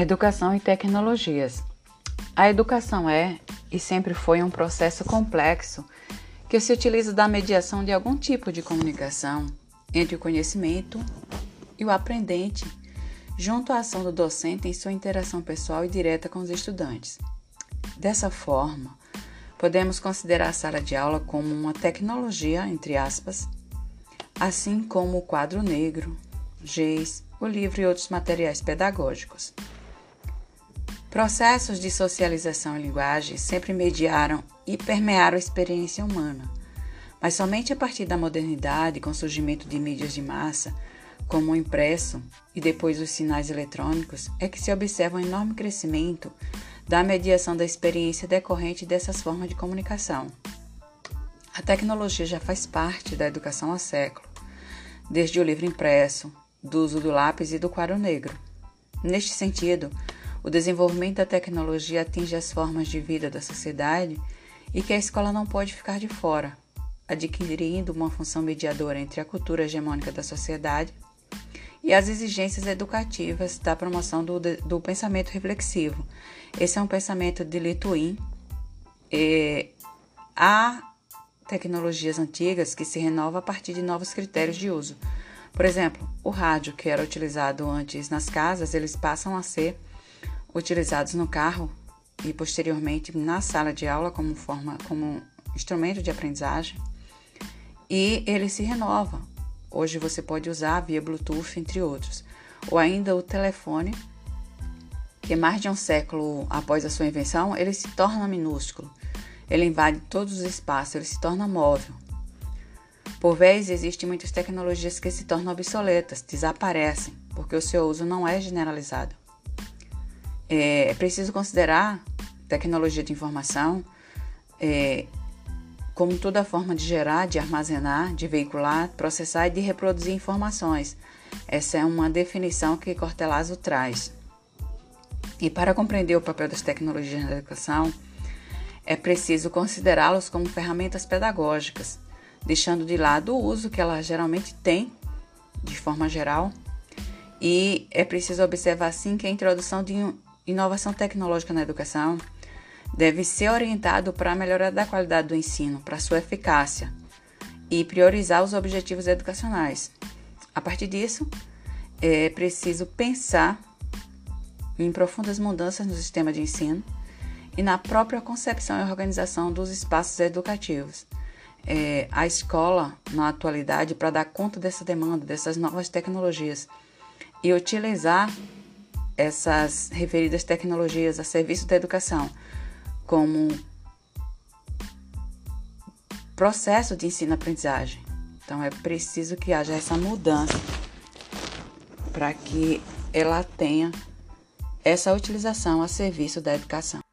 Educação e tecnologias. A educação é e sempre foi um processo complexo que se utiliza da mediação de algum tipo de comunicação entre o conhecimento e o aprendente, junto à ação do docente em sua interação pessoal e direta com os estudantes. Dessa forma, podemos considerar a sala de aula como uma tecnologia, entre aspas, assim como o quadro negro, GEIS, o livro e outros materiais pedagógicos. Processos de socialização em linguagem sempre mediaram e permearam a experiência humana, mas somente a partir da modernidade, com o surgimento de mídias de massa, como o impresso e depois os sinais eletrônicos, é que se observa um enorme crescimento da mediação da experiência decorrente dessas formas de comunicação. A tecnologia já faz parte da educação há século, desde o livro impresso, do uso do lápis e do quadro negro. Neste sentido, o desenvolvimento da tecnologia atinge as formas de vida da sociedade e que a escola não pode ficar de fora, adquirindo uma função mediadora entre a cultura hegemônica da sociedade e as exigências educativas da promoção do, do pensamento reflexivo. Esse é um pensamento de Lituin. E há tecnologias antigas que se renovam a partir de novos critérios de uso. Por exemplo, o rádio, que era utilizado antes nas casas, eles passam a ser utilizados no carro e posteriormente na sala de aula como forma como instrumento de aprendizagem. E ele se renova. Hoje você pode usar via Bluetooth, entre outros. Ou ainda o telefone, que mais de um século após a sua invenção, ele se torna minúsculo. Ele invade todos os espaços, ele se torna móvel. Por vezes, existem muitas tecnologias que se tornam obsoletas, desaparecem, porque o seu uso não é generalizado. É, é preciso considerar tecnologia de informação é, como toda forma de gerar, de armazenar, de veicular, processar e de reproduzir informações. Essa é uma definição que Cortelazo traz. E para compreender o papel das tecnologias na educação, é preciso considerá-los como ferramentas pedagógicas, deixando de lado o uso que elas geralmente têm, de forma geral, e é preciso observar assim que a introdução de inovação tecnológica na educação deve ser orientado para a melhoria da qualidade do ensino, para sua eficácia e priorizar os objetivos educacionais. A partir disso, é preciso pensar em profundas mudanças no sistema de ensino e na própria concepção e organização dos espaços educativos. É, a escola, na atualidade, para dar conta dessa demanda, dessas novas tecnologias e utilizar essas referidas tecnologias a serviço da educação como processo de ensino-aprendizagem. Então é preciso que haja essa mudança para que ela tenha essa utilização a serviço da educação.